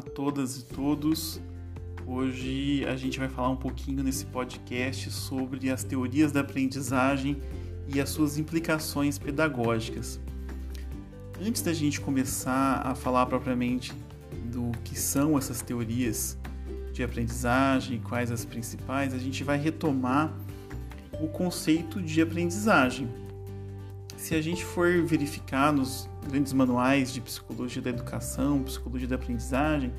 a todas e todos. Hoje a gente vai falar um pouquinho nesse podcast sobre as teorias da aprendizagem e as suas implicações pedagógicas. Antes da gente começar a falar propriamente do que são essas teorias de aprendizagem, quais as principais, a gente vai retomar o conceito de aprendizagem. Se a gente for verificar nos grandes manuais de psicologia da educação, psicologia da aprendizagem,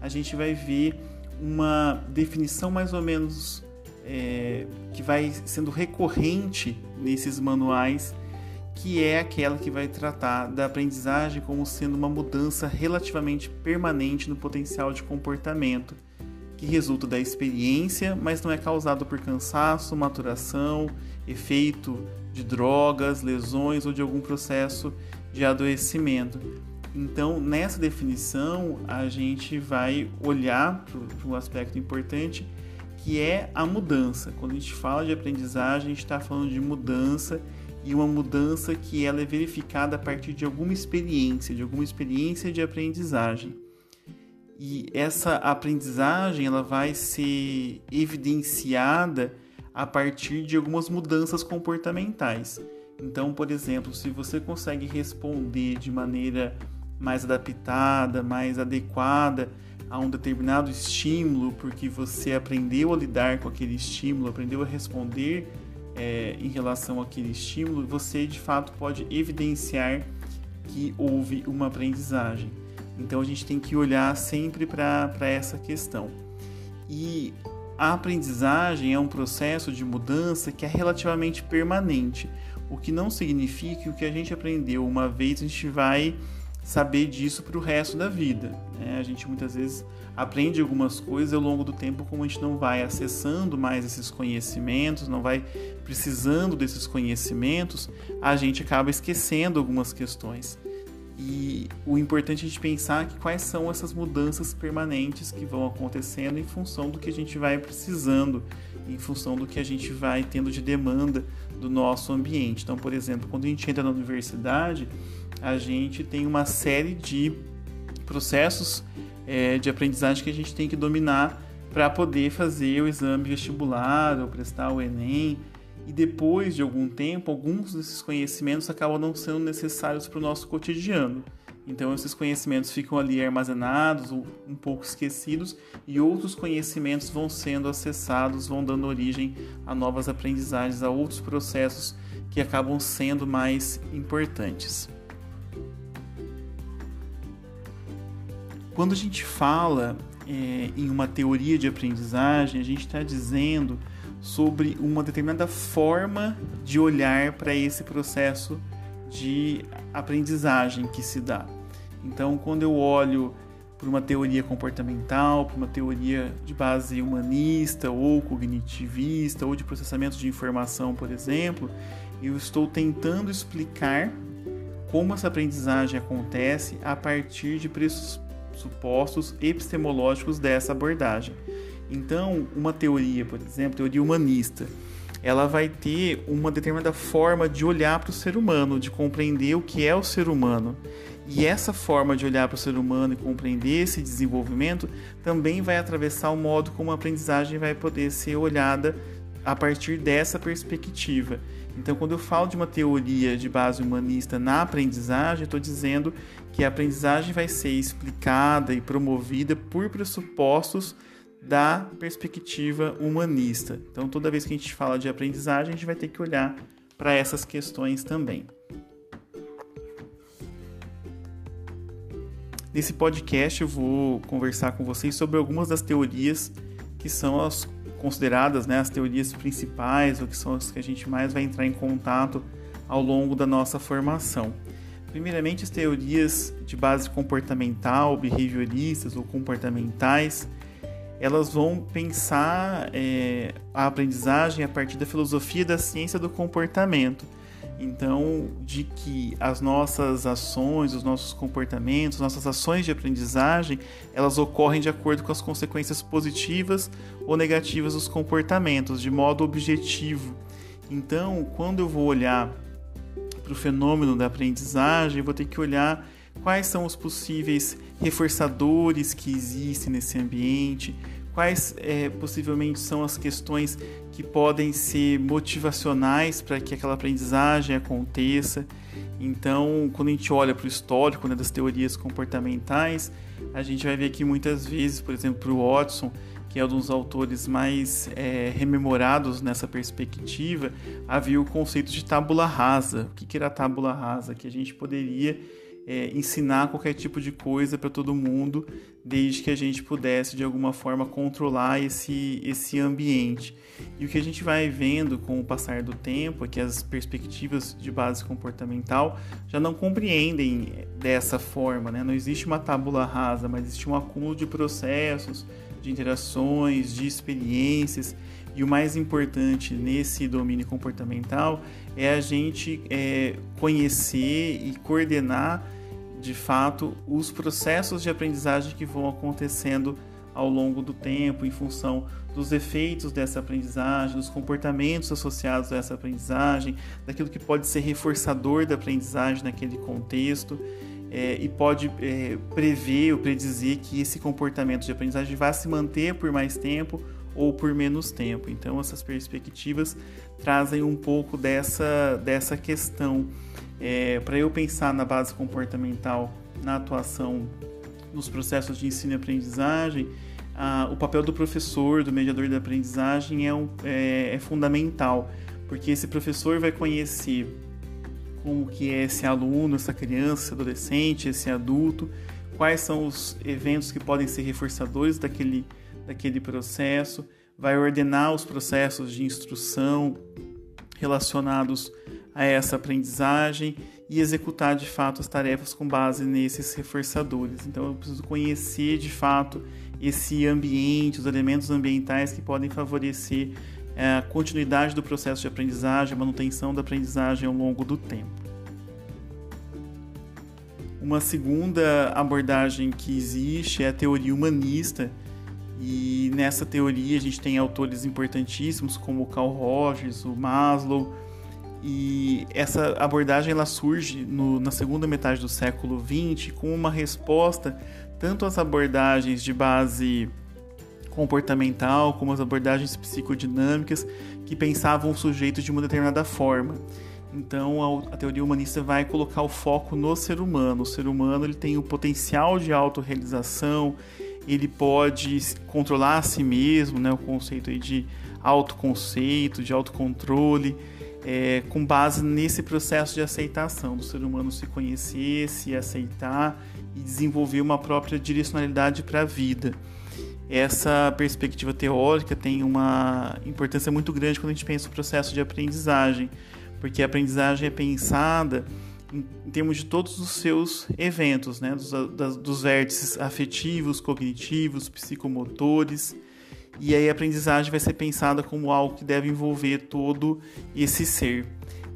a gente vai ver uma definição mais ou menos é, que vai sendo recorrente nesses manuais, que é aquela que vai tratar da aprendizagem como sendo uma mudança relativamente permanente no potencial de comportamento, que resulta da experiência, mas não é causado por cansaço, maturação, efeito de drogas, lesões ou de algum processo de adoecimento. Então, nessa definição, a gente vai olhar para um aspecto importante que é a mudança. Quando a gente fala de aprendizagem, a gente está falando de mudança e uma mudança que ela é verificada a partir de alguma experiência, de alguma experiência de aprendizagem. E essa aprendizagem ela vai ser evidenciada a partir de algumas mudanças comportamentais. Então, por exemplo, se você consegue responder de maneira mais adaptada, mais adequada a um determinado estímulo, porque você aprendeu a lidar com aquele estímulo, aprendeu a responder é, em relação àquele estímulo, você de fato pode evidenciar que houve uma aprendizagem. Então a gente tem que olhar sempre para essa questão. E a aprendizagem é um processo de mudança que é relativamente permanente, o que não significa que o que a gente aprendeu uma vez a gente vai saber disso para o resto da vida. Né? A gente muitas vezes aprende algumas coisas ao longo do tempo, como a gente não vai acessando mais esses conhecimentos, não vai precisando desses conhecimentos, a gente acaba esquecendo algumas questões. E o importante é a gente pensar que quais são essas mudanças permanentes que vão acontecendo em função do que a gente vai precisando, em função do que a gente vai tendo de demanda do nosso ambiente. Então, por exemplo, quando a gente entra na universidade, a gente tem uma série de processos é, de aprendizagem que a gente tem que dominar para poder fazer o exame vestibular ou prestar o Enem e depois de algum tempo, alguns desses conhecimentos acabam não sendo necessários para o nosso cotidiano. Então, esses conhecimentos ficam ali armazenados, um pouco esquecidos, e outros conhecimentos vão sendo acessados, vão dando origem a novas aprendizagens, a outros processos que acabam sendo mais importantes. Quando a gente fala é, em uma teoria de aprendizagem, a gente está dizendo sobre uma determinada forma de olhar para esse processo de aprendizagem que se dá. Então, quando eu olho para uma teoria comportamental, para uma teoria de base humanista ou cognitivista ou de processamento de informação, por exemplo, eu estou tentando explicar como essa aprendizagem acontece a partir de pressupostos epistemológicos dessa abordagem. Então, uma teoria, por exemplo, teoria humanista, ela vai ter uma determinada forma de olhar para o ser humano, de compreender o que é o ser humano. E essa forma de olhar para o ser humano e compreender esse desenvolvimento também vai atravessar o modo como a aprendizagem vai poder ser olhada a partir dessa perspectiva. Então, quando eu falo de uma teoria de base humanista na aprendizagem, estou dizendo que a aprendizagem vai ser explicada e promovida por pressupostos da perspectiva humanista. Então, toda vez que a gente fala de aprendizagem, a gente vai ter que olhar para essas questões também. Nesse podcast, eu vou conversar com vocês sobre algumas das teorias que são as consideradas né, as teorias principais, ou que são as que a gente mais vai entrar em contato ao longo da nossa formação. Primeiramente, as teorias de base comportamental, behavioristas ou comportamentais, elas vão pensar é, a aprendizagem a partir da filosofia da ciência do comportamento. Então, de que as nossas ações, os nossos comportamentos, nossas ações de aprendizagem, elas ocorrem de acordo com as consequências positivas ou negativas dos comportamentos, de modo objetivo. Então, quando eu vou olhar para o fenômeno da aprendizagem, eu vou ter que olhar quais são os possíveis reforçadores que existem nesse ambiente, quais é, possivelmente são as questões que podem ser motivacionais para que aquela aprendizagem aconteça. Então, quando a gente olha para o histórico né, das teorias comportamentais, a gente vai ver que muitas vezes, por exemplo, o Watson, que é um dos autores mais é, rememorados nessa perspectiva, havia o conceito de tábula rasa. O que, era tábula rasa? Que a gente poderia é, ensinar qualquer tipo de coisa para todo mundo, desde que a gente pudesse de alguma forma controlar esse, esse ambiente. E o que a gente vai vendo com o passar do tempo é que as perspectivas de base comportamental já não compreendem dessa forma, né? não existe uma tábula rasa, mas existe um acúmulo de processos, de interações, de experiências. E o mais importante nesse domínio comportamental é a gente é, conhecer e coordenar de fato os processos de aprendizagem que vão acontecendo ao longo do tempo, em função dos efeitos dessa aprendizagem, dos comportamentos associados a essa aprendizagem, daquilo que pode ser reforçador da aprendizagem naquele contexto. É, e pode é, prever ou predizer que esse comportamento de aprendizagem vai se manter por mais tempo ou por menos tempo. Então, essas perspectivas trazem um pouco dessa, dessa questão é, para eu pensar na base comportamental, na atuação nos processos de ensino e aprendizagem, a, o papel do professor, do mediador da aprendizagem é, um, é, é, fundamental, porque esse professor vai conhecer como que é esse aluno, essa criança, esse adolescente, esse adulto, quais são os eventos que podem ser reforçadores daquele, daquele processo, vai ordenar os processos de instrução relacionados a essa aprendizagem e executar de fato as tarefas com base nesses reforçadores. Então eu preciso conhecer de fato esse ambiente, os elementos ambientais que podem favorecer é, a continuidade do processo de aprendizagem, a manutenção da aprendizagem ao longo do tempo. Uma segunda abordagem que existe é a teoria humanista, e nessa teoria a gente tem autores importantíssimos como Carl Rogers, o Maslow, e essa abordagem ela surge no, na segunda metade do século XX com uma resposta tanto às abordagens de base comportamental como às abordagens psicodinâmicas que pensavam o sujeito de uma determinada forma. Então a, a, teoria humanista vai colocar o foco no ser humano. O ser humano ele tem o potencial de autorrealização, ele pode controlar a si mesmo, né? o conceito aí de autoconceito, de autocontrole é, com base nesse processo de aceitação, do ser humano se conhecer, se aceitar e desenvolver uma própria direcionalidade para a vida. Essa perspectiva teórica tem uma importância muito grande quando a gente pensa no processo de aprendizagem, porque a aprendizagem é pensada em, termos de todos os seus eventos, né? dos, das, dos vértices afetivos, cognitivos, psicomotores e aí a aprendizagem vai ser pensada como algo que deve envolver todo esse ser.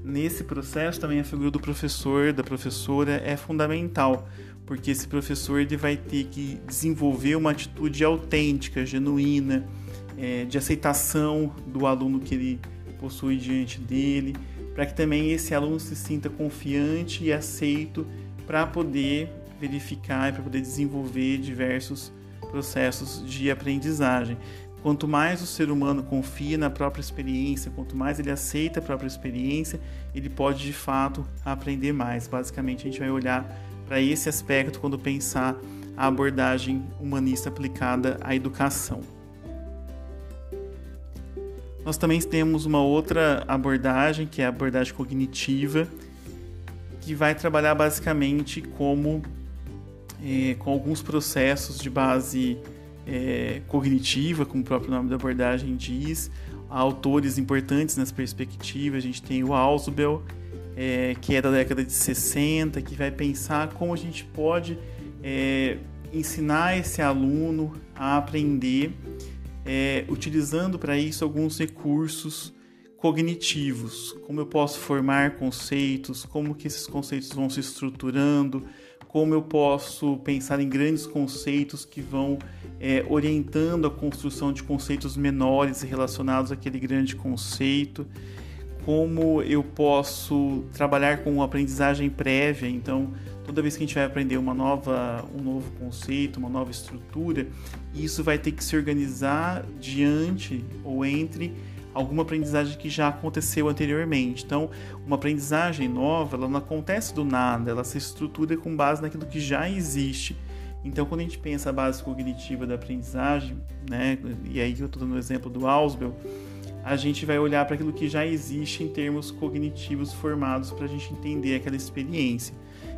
Nesse processo também a figura do professor, da professora é fundamental, porque esse professor ele vai ter que desenvolver uma atitude autêntica, genuína, é, de aceitação do aluno que ele possui diante dele, para que também esse aluno se sinta confiante e aceito para poder verificar e para poder desenvolver diversos processos de aprendizagem. Quanto mais o ser humano confia na própria experiência, quanto mais ele aceita a própria experiência, ele pode de fato aprender mais. Basicamente, a gente vai olhar para esse aspecto quando pensar a abordagem humanista aplicada à educação. Nós também temos uma outra abordagem, que é a abordagem cognitiva, que vai trabalhar basicamente como eh, com alguns processos de base é, cognitiva, como o próprio nome da abordagem diz. Há autores importantes nessa perspectiva. A gente tem o Ausubel, é, que é da década de 60, que vai pensar como a gente pode é, ensinar esse aluno a aprender, é, utilizando para isso alguns recursos cognitivos, como eu posso formar conceitos, como que esses conceitos vão se estruturando, como eu posso pensar em grandes conceitos que vão é, orientando a construção de conceitos menores relacionados àquele grande conceito, como eu posso trabalhar com aprendizagem prévia, então toda vez que a gente vai aprender uma nova, um novo conceito, uma nova estrutura, isso vai ter que se organizar diante ou entre alguma aprendizagem que já aconteceu anteriormente. Então, uma aprendizagem nova, ela não acontece do nada, ela se estrutura com base naquilo que já existe. Então, quando a gente pensa a base cognitiva da aprendizagem, né, e aí eu estou dando o exemplo do Ausubel, a gente vai olhar para aquilo que já existe em termos cognitivos formados para a gente entender aquela experiência.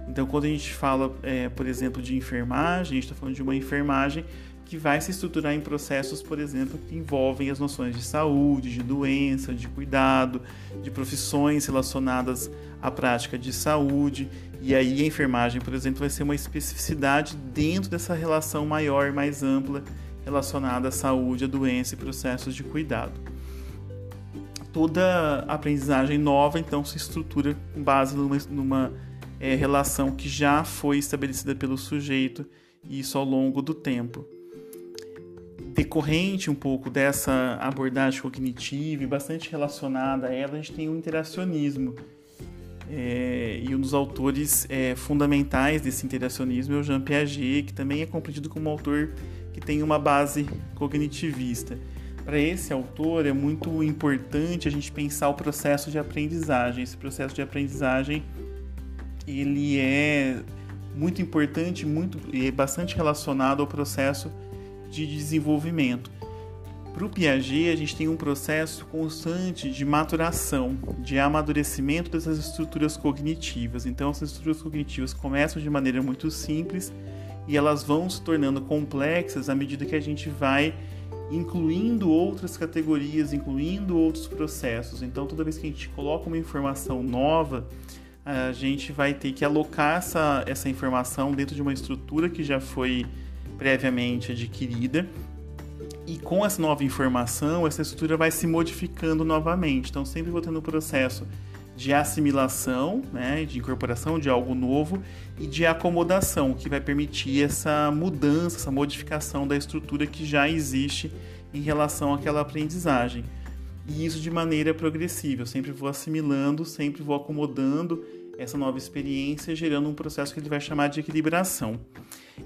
Então, quando a gente fala, é, por exemplo, de enfermagem, a gente está falando de uma enfermagem que vai se estruturar em processos, por exemplo, que envolvem as noções de saúde, de doença, de cuidado, de profissões relacionadas à prática de saúde. E aí a enfermagem, por exemplo, vai ser uma especificidade dentro dessa relação maior e mais ampla relacionada à saúde, à doença e processos de cuidado toda aprendizagem nova então se estrutura com base numa, numa é, relação que já foi estabelecida pelo sujeito e isso ao longo do tempo. Decorrente um pouco dessa abordagem cognitiva e bastante relacionada a ela, a gente tem o interacionismo. É, e um dos autores é, fundamentais desse interacionismo é o Jean Piaget, que também é compreendido como um autor que tem uma base cognitivista para esse autor é muito importante a gente pensar o processo de aprendizagem. Esse processo de aprendizagem ele é muito importante, muito e é bastante relacionado ao processo de desenvolvimento. Para o Piaget, a gente tem um processo constante de maturação, de amadurecimento dessas estruturas cognitivas. Então, essas estruturas cognitivas começam de maneira muito simples e elas vão se tornando complexas à medida que a gente vai incluindo outras categorias, incluindo outros processos. Então, toda vez que a gente coloca uma informação nova, a gente vai ter que alocar essa, essa informação dentro de uma estrutura que já foi previamente adquirida. E com essa nova informação, essa estrutura vai se modificando novamente. Então, sempre vou tendo um processo de assimilação, né, de incorporação de algo novo e de acomodação, que vai permitir essa mudança, essa modificação da estrutura que já existe em relação àquela aprendizagem. E isso de maneira progressiva, eu sempre vou assimilando, sempre vou acomodando essa nova experiência, gerando um processo que ele vai chamar de equilibração.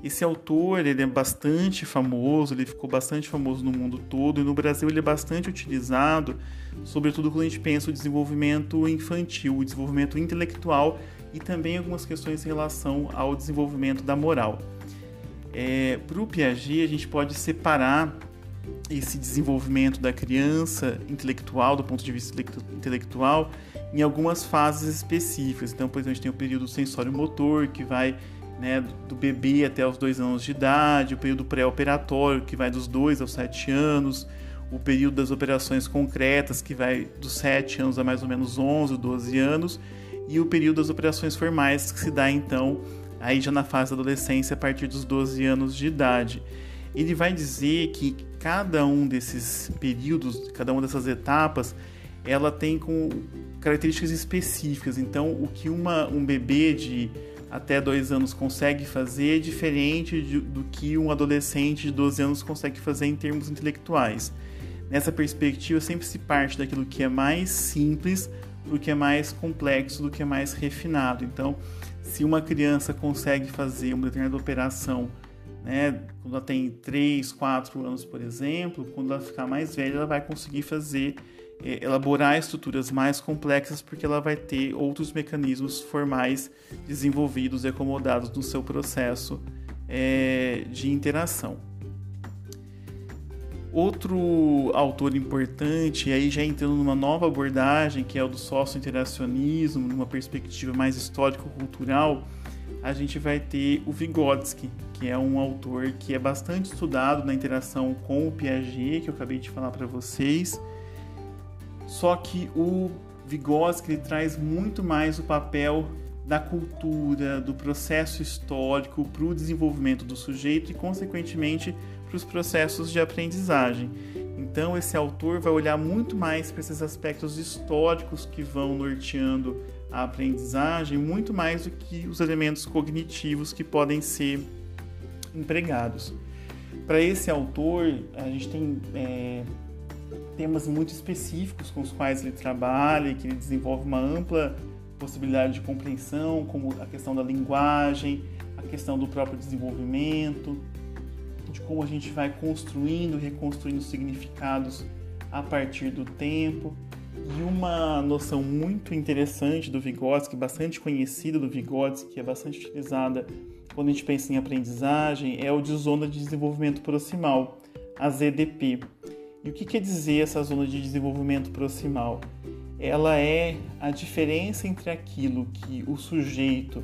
Esse autor ele é bastante famoso, ele ficou bastante famoso no mundo todo e no Brasil ele é bastante utilizado, sobretudo quando a gente pensa o desenvolvimento infantil, o desenvolvimento intelectual e também algumas questões em relação ao desenvolvimento da moral. É, Para o Piaget, a gente pode separar esse desenvolvimento da criança intelectual, do ponto de vista intelectual, em algumas fases específicas. Então, por exemplo, a gente tem o período sensório-motor, que vai né, do bebê até os dois anos de idade, o período pré-operatório, que vai dos dois aos sete anos, o período das operações concretas, que vai dos sete anos a mais ou menos 11, 12 anos, e o período das operações formais, que se dá então aí já na fase da adolescência a partir dos 12 anos de idade. Ele vai dizer que cada um desses períodos, cada uma dessas etapas, ela tem com características específicas. Então, o que uma, um bebê de até dois anos consegue fazer diferente de, do que um adolescente de 12 anos consegue fazer em termos intelectuais. Nessa perspectiva, sempre se parte daquilo que é mais simples do que é mais complexo, do que é mais refinado. Então, se uma criança consegue fazer uma determinada operação, né, quando ela tem 3, 4 anos, por exemplo, quando ela ficar mais velha, ela vai conseguir fazer elaborar estruturas mais complexas porque ela vai ter outros mecanismos formais desenvolvidos e acomodados no seu processo é, de interação. Outro autor importante, aí já entrando numa nova abordagem, que é o do sócio-interacionismo, numa perspectiva mais histórico-cultural, a gente vai ter o Vygotsky, que é um autor que é bastante estudado na interação com o Piaget, que eu acabei de falar para vocês, só que o Vygotsky ele traz muito mais o papel da cultura, do processo histórico para o desenvolvimento do sujeito e, consequentemente, para os processos de aprendizagem. Então, esse autor vai olhar muito mais para esses aspectos históricos que vão norteando a aprendizagem, muito mais do que os elementos cognitivos que podem ser empregados. Para esse autor, a gente tem é, temas muito específicos com os quais ele trabalha e que ele desenvolve uma ampla possibilidade de compreensão, como a questão da linguagem, a questão do próprio desenvolvimento, de como a gente vai construindo, reconstruindo significados a partir do tempo. E uma noção muito interessante do Vygotsky, bastante conhecida do Vygotsky, que é bastante utilizada quando a gente pensa em aprendizagem, é o de zona de desenvolvimento proximal, a ZDP. E o que quer dizer essa zona de desenvolvimento proximal? Ela é a diferença entre aquilo que o sujeito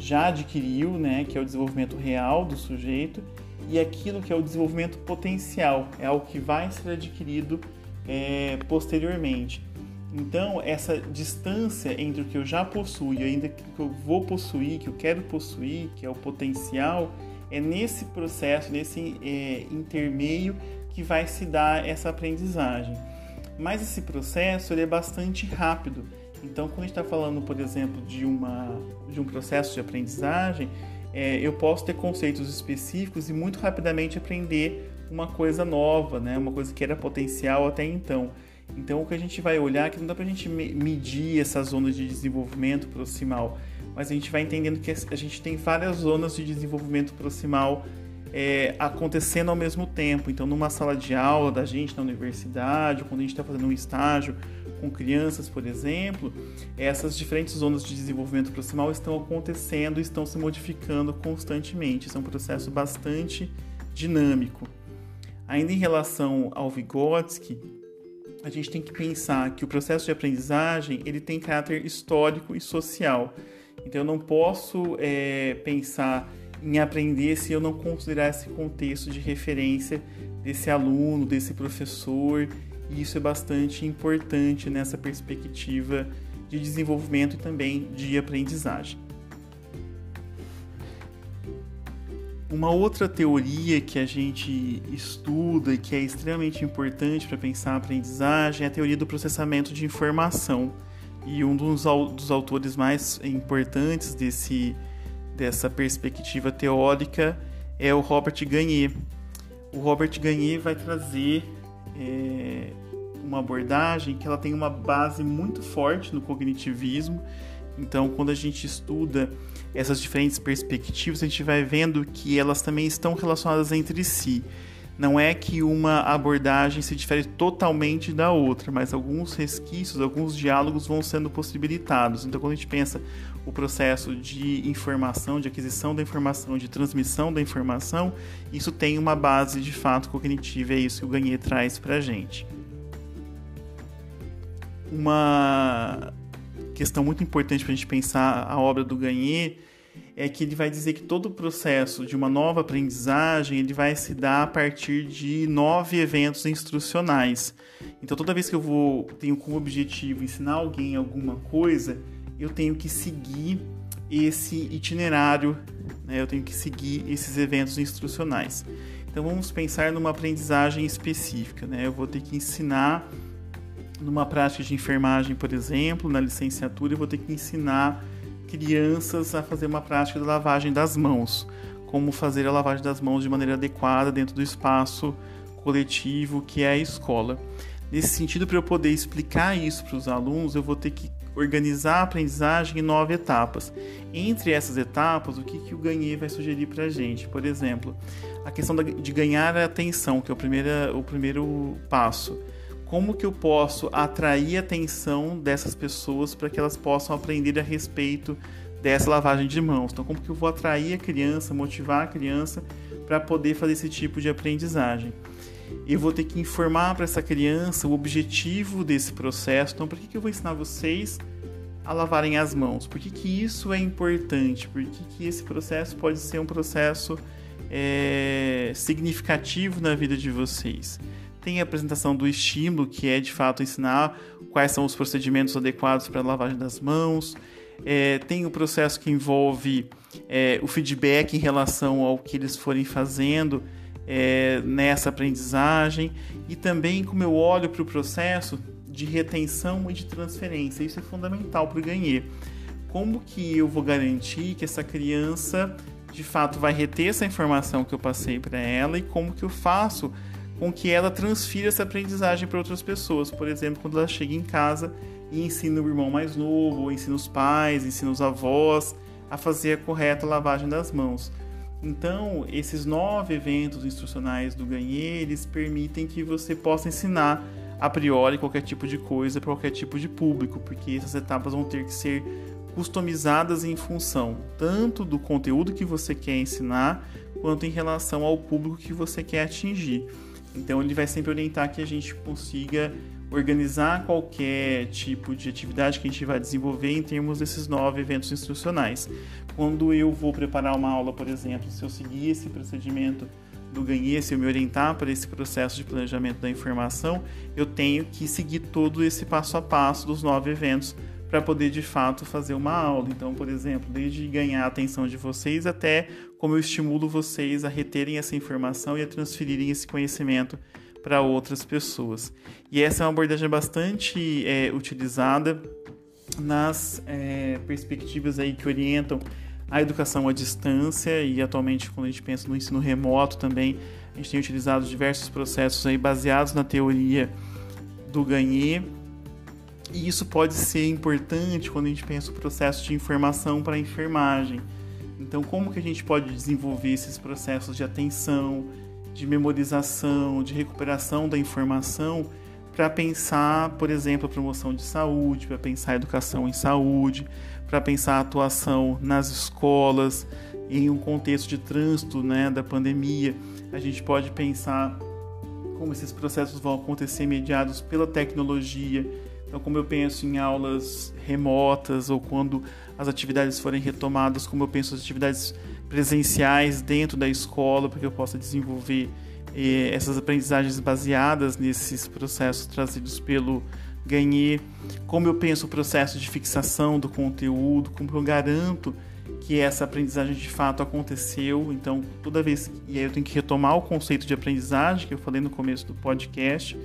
já adquiriu, né, que é o desenvolvimento real do sujeito, e aquilo que é o desenvolvimento potencial, é o que vai ser adquirido é, posteriormente. Então, essa distância entre o que eu já possuo e ainda que eu vou possuir, que eu quero possuir, que é o potencial, é nesse processo, nesse é, intermeio que vai se dar essa aprendizagem. Mas esse processo ele é bastante rápido. Então, quando a gente está falando, por exemplo, de, uma, de um processo de aprendizagem, é, eu posso ter conceitos específicos e muito rapidamente aprender uma coisa nova, né? uma coisa que era potencial até então. Então, o que a gente vai olhar é que não dá para a gente medir essas zonas de desenvolvimento proximal, mas a gente vai entendendo que a gente tem várias zonas de desenvolvimento proximal é, acontecendo ao mesmo tempo. Então, numa sala de aula da gente na universidade, quando a gente está fazendo um estágio com crianças, por exemplo, essas diferentes zonas de desenvolvimento proximal estão acontecendo, estão se modificando constantemente. Isso é um processo bastante dinâmico. Ainda em relação ao Vygotsky, a gente tem que pensar que o processo de aprendizagem ele tem caráter histórico e social. Então eu não posso é, pensar em aprender se eu não considerar esse contexto de referência desse aluno, desse professor, e isso é bastante importante nessa perspectiva de desenvolvimento e também de aprendizagem. Uma outra teoria que a gente estuda e que é extremamente importante para pensar a aprendizagem é a teoria do processamento de informação. E um dos, dos autores mais importantes desse, dessa perspectiva teórica é o Robert Gagne. O Robert Gagne vai trazer é, uma abordagem que ela tem uma base muito forte no cognitivismo. Então, quando a gente estuda essas diferentes perspectivas, a gente vai vendo que elas também estão relacionadas entre si. Não é que uma abordagem se difere totalmente da outra, mas alguns resquícios, alguns diálogos vão sendo possibilitados. Então, quando a gente pensa o processo de informação, de aquisição da informação, de transmissão da informação, isso tem uma base de fato cognitiva, é isso que o Gagne traz para a gente. Uma questão muito importante para a gente pensar a obra do Gagne é que ele vai dizer que todo o processo de uma nova aprendizagem ele vai se dar a partir de nove eventos instrucionais. Então toda vez que eu vou tenho como objetivo ensinar alguém alguma coisa, eu tenho que seguir esse itinerário, né? eu tenho que seguir esses eventos instrucionais. Então vamos pensar numa aprendizagem específica, né? Eu vou ter que ensinar numa prática de enfermagem, por exemplo, na licenciatura, eu vou ter que ensinar crianças a fazer uma prática de lavagem das mãos, como fazer a lavagem das mãos de maneira adequada dentro do espaço coletivo que é a escola. Nesse sentido, para eu poder explicar isso para os alunos, eu vou ter que organizar a aprendizagem em nove etapas. Entre essas etapas, o que, que o Ganhei vai sugerir para a gente? Por exemplo, a questão de ganhar a atenção, que é o primeiro, o primeiro passo como que eu posso atrair a atenção dessas pessoas para que elas possam aprender a respeito dessa lavagem de mãos. Então, como que eu vou atrair a criança, motivar a criança para poder fazer esse tipo de aprendizagem? Eu vou ter que informar para essa criança o objetivo desse processo. Então, por que, que eu vou ensinar vocês a lavarem as mãos? Por que, que isso é importante? Por que, que esse processo pode ser um processo é, significativo na vida de vocês? Tem a apresentação do estímulo, que é de fato ensinar quais são os procedimentos adequados para a lavagem das mãos. É, tem o processo que envolve é, o feedback em relação ao que eles forem fazendo é, nessa aprendizagem e também como eu olho para o processo de retenção e de transferência. Isso é fundamental para o ganhar. Como que eu vou garantir que essa criança de fato vai reter essa informação que eu passei para ela e como que eu faço com que ela transfira essa aprendizagem para outras pessoas. Por exemplo, quando ela chega em casa, e ensina o irmão mais novo, ou ensina os pais, ensina os avós a fazer a correta lavagem das mãos. Então, esses nove eventos instrucionais do Ganhê, eles permitem que você possa ensinar a priori qualquer tipo de coisa para qualquer tipo de público, porque essas etapas vão ter que ser customizadas em função tanto do conteúdo que você quer ensinar, quanto em relação ao público que você quer atingir. Então ele vai sempre orientar que a gente consiga organizar qualquer tipo de atividade que a gente vai desenvolver em termos desses nove eventos instrucionais. Quando eu vou preparar uma aula, por exemplo, se eu seguir esse procedimento do Ganhê, se eu me orientar para esse processo de planejamento da informação, eu tenho que seguir todo esse passo a passo dos nove eventos para poder de fato fazer uma aula. Então, por exemplo, desde ganhar a atenção de vocês até como eu estimulo vocês a reterem essa informação e a transferirem esse conhecimento para outras pessoas. E essa é uma abordagem bastante é, utilizada nas é, perspectivas aí que orientam a educação à distância e atualmente quando a gente pensa no ensino remoto também a gente tem utilizado diversos processos aí baseados na teoria do Ganhê e isso pode ser importante quando a gente pensa o processo de informação para a enfermagem. Então, como que a gente pode desenvolver esses processos de atenção, de memorização, de recuperação da informação para pensar, por exemplo, a promoção de saúde, para pensar a educação em saúde, para pensar a atuação nas escolas, em um contexto de trânsito né, da pandemia. A gente pode pensar como esses processos vão acontecer mediados pela tecnologia então, como eu penso em aulas remotas ou quando as atividades forem retomadas, como eu penso as atividades presenciais dentro da escola, para que eu possa desenvolver eh, essas aprendizagens baseadas nesses processos trazidos pelo Ganhê, como eu penso o processo de fixação do conteúdo, como eu garanto que essa aprendizagem de fato aconteceu. Então, toda vez e aí eu tenho que retomar o conceito de aprendizagem que eu falei no começo do podcast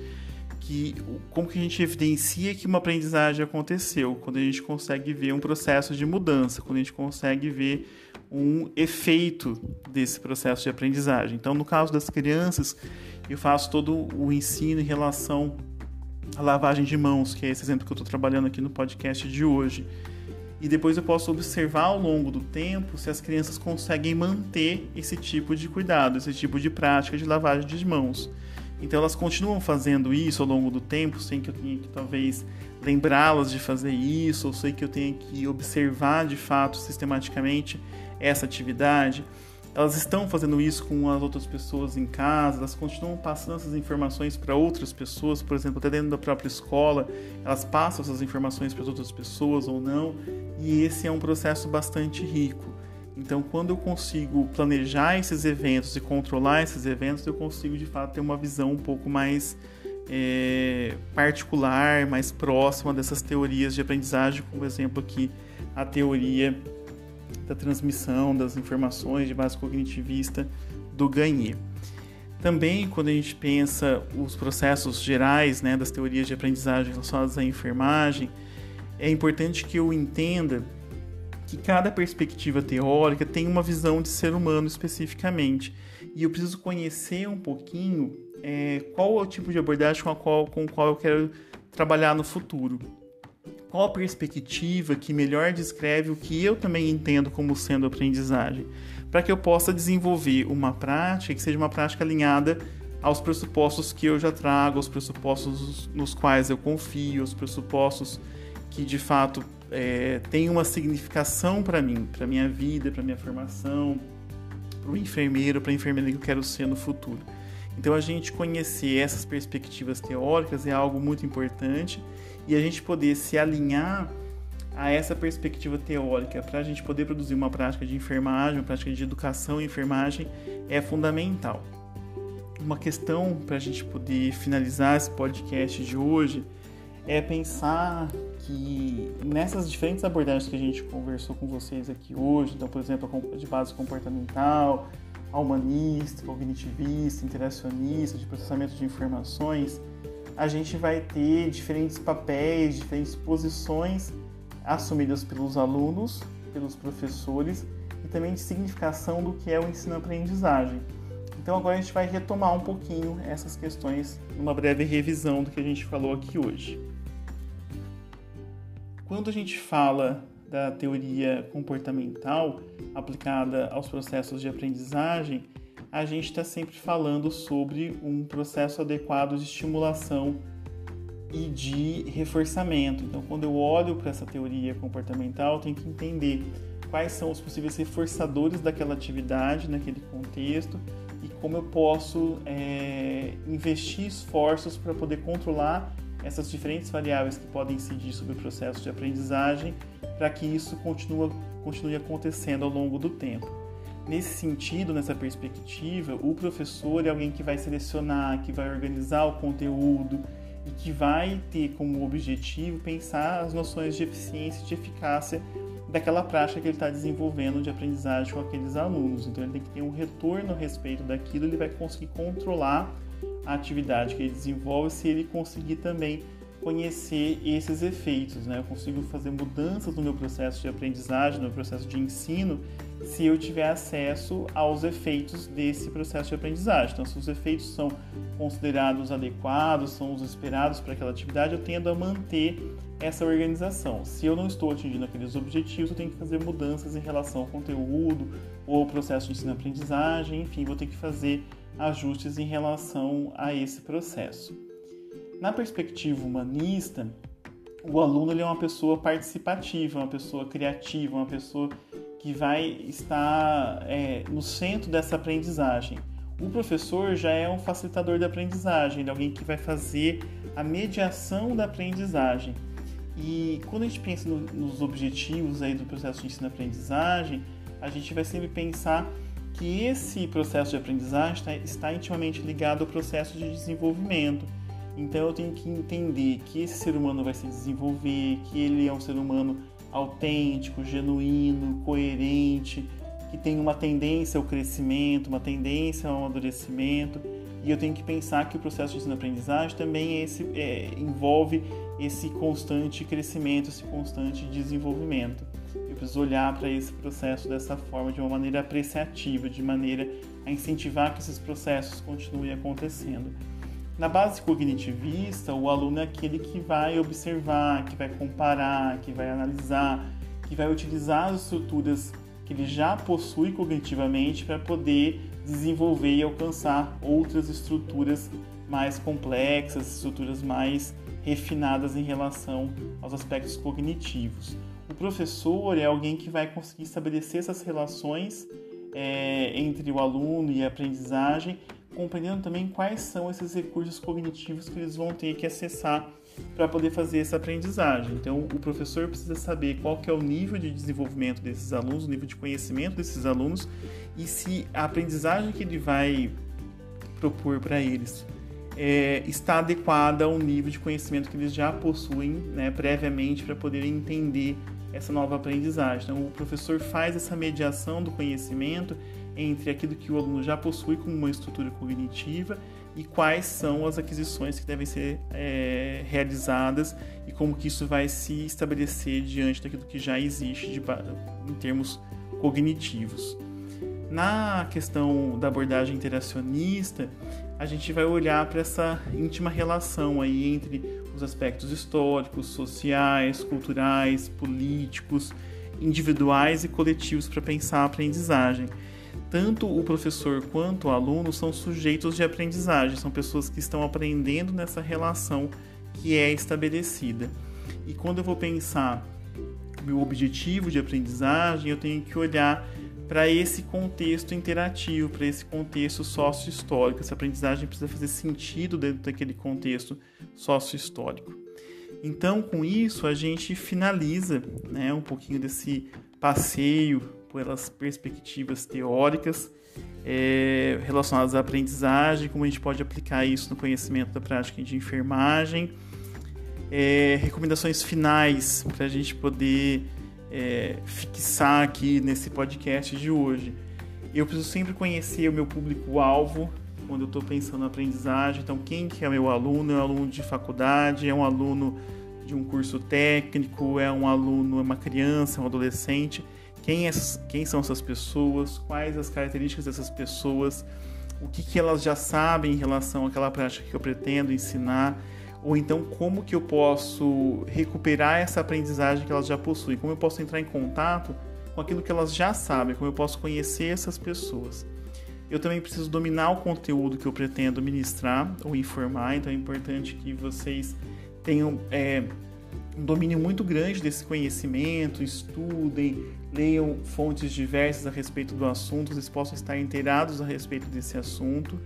que como que a gente evidencia que uma aprendizagem aconteceu quando a gente consegue ver um processo de mudança, quando a gente consegue ver um efeito desse processo de aprendizagem. Então, no caso das crianças, eu faço todo o ensino em relação à lavagem de mãos, que é esse exemplo que eu estou trabalhando aqui no podcast de hoje. E depois eu posso observar ao longo do tempo se as crianças conseguem manter esse tipo de cuidado, esse tipo de prática de lavagem de mãos. Então elas continuam fazendo isso ao longo do tempo, sem que eu tenha que talvez lembrá-las de fazer isso, ou sei que eu tenha que observar de fato sistematicamente essa atividade. Elas estão fazendo isso com as outras pessoas em casa, elas continuam passando essas informações para outras pessoas, por exemplo, até dentro da própria escola, elas passam essas informações para outras pessoas ou não, e esse é um processo bastante rico. Então, quando eu consigo planejar esses eventos e controlar esses eventos, eu consigo de fato ter uma visão um pouco mais é, particular, mais próxima dessas teorias de aprendizagem, como exemplo aqui a teoria da transmissão das informações de base cognitivista do Gagne. Também, quando a gente pensa os processos gerais né, das teorias de aprendizagem relacionadas à enfermagem, é importante que eu entenda que cada perspectiva teórica tem uma visão de ser humano especificamente. E eu preciso conhecer um pouquinho é, qual é o tipo de abordagem com a qual, com qual eu quero trabalhar no futuro. Qual a perspectiva que melhor descreve o que eu também entendo como sendo aprendizagem, para que eu possa desenvolver uma prática que seja uma prática alinhada aos pressupostos que eu já trago, aos pressupostos nos quais eu confio, aos pressupostos que de fato é, tem uma significação para mim, para minha vida, para minha formação, para o enfermeiro, para a enfermeira que eu quero ser no futuro. Então a gente conhecer essas perspectivas teóricas é algo muito importante e a gente poder se alinhar a essa perspectiva teórica para a gente poder produzir uma prática de enfermagem, uma prática de educação e enfermagem é fundamental. Uma questão para a gente poder finalizar esse podcast de hoje é pensar que nessas diferentes abordagens que a gente conversou com vocês aqui hoje, então, por exemplo, de base comportamental, humanista, cognitivista, interacionista, de processamento de informações, a gente vai ter diferentes papéis, diferentes posições assumidas pelos alunos, pelos professores e também de significação do que é o ensino-aprendizagem. Então agora a gente vai retomar um pouquinho essas questões numa breve revisão do que a gente falou aqui hoje. Quando a gente fala da teoria comportamental aplicada aos processos de aprendizagem, a gente está sempre falando sobre um processo adequado de estimulação e de reforçamento. Então, quando eu olho para essa teoria comportamental, eu tenho que entender quais são os possíveis reforçadores daquela atividade, naquele contexto, e como eu posso é, investir esforços para poder controlar essas diferentes variáveis que podem incidir sobre o processo de aprendizagem, para que isso continue, continue acontecendo ao longo do tempo. Nesse sentido, nessa perspectiva, o professor é alguém que vai selecionar, que vai organizar o conteúdo e que vai ter como objetivo pensar as noções de eficiência e de eficácia daquela prática que ele está desenvolvendo de aprendizagem com aqueles alunos. Então, ele tem que ter um retorno a respeito daquilo, ele vai conseguir controlar a atividade que ele desenvolve se ele conseguir também conhecer esses efeitos. Né? Eu consigo fazer mudanças no meu processo de aprendizagem, no meu processo de ensino, se eu tiver acesso aos efeitos desse processo de aprendizagem. Então, se os efeitos são considerados adequados, são os esperados para aquela atividade, eu tendo a manter essa organização. Se eu não estou atingindo aqueles objetivos, eu tenho que fazer mudanças em relação ao conteúdo ou ao processo de ensino-aprendizagem, enfim, vou ter que fazer ajustes em relação a esse processo. Na perspectiva humanista, o aluno ele é uma pessoa participativa, uma pessoa criativa, uma pessoa que vai estar é, no centro dessa aprendizagem. O professor já é um facilitador da aprendizagem, ele é alguém que vai fazer a mediação da aprendizagem. E quando a gente pensa no, nos objetivos aí do processo de ensino-aprendizagem, a gente vai sempre pensar que esse processo de aprendizagem está, está intimamente ligado ao processo de desenvolvimento. Então eu tenho que entender que esse ser humano vai se desenvolver, que ele é um ser humano autêntico, genuíno, coerente, que tem uma tendência ao crescimento, uma tendência ao amadurecimento. E eu tenho que pensar que o processo de ensino-aprendizagem também é esse, é, envolve esse constante crescimento, esse constante desenvolvimento. Eu preciso olhar para esse processo dessa forma, de uma maneira apreciativa, de maneira a incentivar que esses processos continuem acontecendo. Na base cognitivista, o aluno é aquele que vai observar, que vai comparar, que vai analisar, que vai utilizar as estruturas que ele já possui cognitivamente para poder desenvolver e alcançar outras estruturas mais complexas, estruturas mais refinadas em relação aos aspectos cognitivos. O professor é alguém que vai conseguir estabelecer essas relações é, entre o aluno e a aprendizagem compreendendo também quais são esses recursos cognitivos que eles vão ter que acessar para poder fazer essa aprendizagem. Então, o professor precisa saber qual que é o nível de desenvolvimento desses alunos, o nível de conhecimento desses alunos e se a aprendizagem que ele vai propor para eles é, está adequada ao nível de conhecimento que eles já possuem né, previamente para poder entender essa nova aprendizagem. Então, o professor faz essa mediação do conhecimento entre aquilo que o aluno já possui como uma estrutura cognitiva e quais são as aquisições que devem ser é, realizadas e como que isso vai se estabelecer diante daquilo que já existe de, em termos cognitivos. Na questão da abordagem interacionista, a gente vai olhar para essa íntima relação aí entre os aspectos históricos, sociais, culturais, políticos, individuais e coletivos para pensar a aprendizagem tanto o professor quanto o aluno são sujeitos de aprendizagem, são pessoas que estão aprendendo nessa relação que é estabelecida. E quando eu vou pensar meu objetivo de aprendizagem, eu tenho que olhar para esse contexto interativo, para esse contexto sócio-histórico. Essa aprendizagem precisa fazer sentido dentro daquele contexto sócio-histórico. Então, com isso, a gente finaliza né, um pouquinho desse passeio pelas perspectivas teóricas é, relacionadas à aprendizagem, como a gente pode aplicar isso no conhecimento da prática de enfermagem, é, recomendações finais para a gente poder é, fixar aqui nesse podcast de hoje. Eu preciso sempre conhecer o meu público-alvo quando eu estou pensando na aprendizagem. Então, quem que é meu aluno? É um aluno de faculdade? É um aluno de um curso técnico? É um aluno, é uma criança, é um adolescente? Quem, é, quem são essas pessoas, quais as características dessas pessoas, o que, que elas já sabem em relação àquela prática que eu pretendo ensinar, Ou então como que eu posso recuperar essa aprendizagem que elas já possuem? Como eu posso entrar em contato com aquilo que elas já sabem? Como eu posso conhecer essas pessoas? Eu também preciso dominar o conteúdo que eu pretendo ministrar ou informar, então é importante que vocês tenham é, um domínio muito grande desse conhecimento, estudem, leiam fontes diversas a respeito do assunto, vocês possam estar inteirados a respeito desse assunto.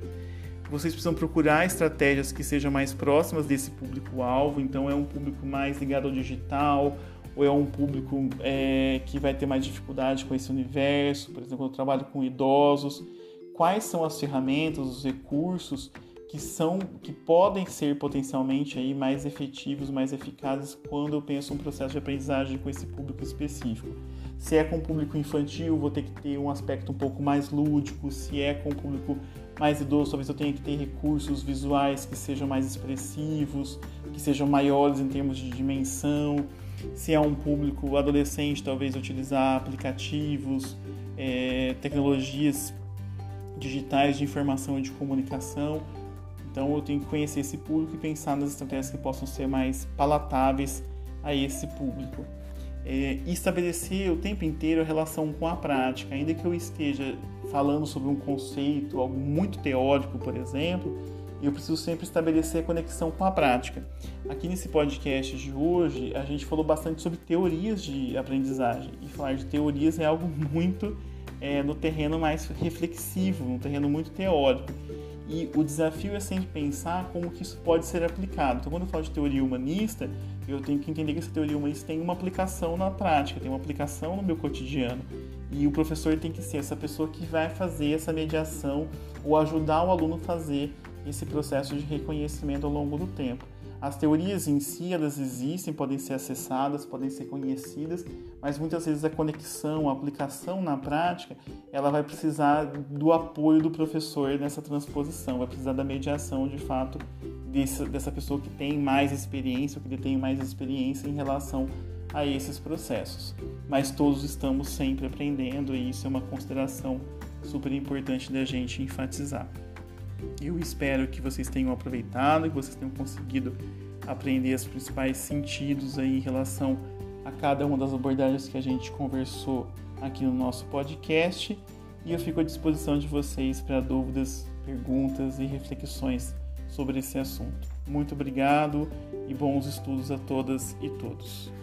Vocês precisam procurar estratégias que sejam mais próximas desse público-alvo, então é um público mais ligado ao digital, ou é um público é, que vai ter mais dificuldade com esse universo, por exemplo, eu trabalho com idosos, quais são as ferramentas, os recursos que são que podem ser potencialmente aí mais efetivos, mais eficazes quando eu penso um processo de aprendizagem com esse público específico. Se é com público infantil, vou ter que ter um aspecto um pouco mais lúdico. Se é com público mais idoso, talvez eu tenha que ter recursos visuais que sejam mais expressivos, que sejam maiores em termos de dimensão. Se é um público adolescente, talvez utilizar aplicativos, é, tecnologias digitais de informação e de comunicação. Então eu tenho que conhecer esse público e pensar nas estratégias que possam ser mais palatáveis a esse público. É, estabelecer o tempo inteiro a relação com a prática, ainda que eu esteja falando sobre um conceito, algo muito teórico, por exemplo, eu preciso sempre estabelecer a conexão com a prática. Aqui nesse podcast de hoje, a gente falou bastante sobre teorias de aprendizagem, e falar de teorias é algo muito é, no terreno mais reflexivo, no terreno muito teórico. E o desafio é sempre pensar como que isso pode ser aplicado. Então, quando eu falo de teoria humanista, eu tenho que entender que essa teoria humanista tem uma aplicação na prática, tem uma aplicação no meu cotidiano. E o professor tem que ser essa pessoa que vai fazer essa mediação ou ajudar o aluno a fazer esse processo de reconhecimento ao longo do tempo. As teorias em si, elas existem, podem ser acessadas, podem ser conhecidas, mas muitas vezes a conexão, a aplicação na prática, ela vai precisar do apoio do professor nessa transposição, vai precisar da mediação, de fato, desse, dessa pessoa que tem mais experiência, que tem mais experiência em relação a esses processos. Mas todos estamos sempre aprendendo e isso é uma consideração super importante da gente enfatizar. Eu espero que vocês tenham aproveitado, que vocês tenham conseguido aprender os principais sentidos aí em relação a cada uma das abordagens que a gente conversou aqui no nosso podcast. E eu fico à disposição de vocês para dúvidas, perguntas e reflexões sobre esse assunto. Muito obrigado e bons estudos a todas e todos.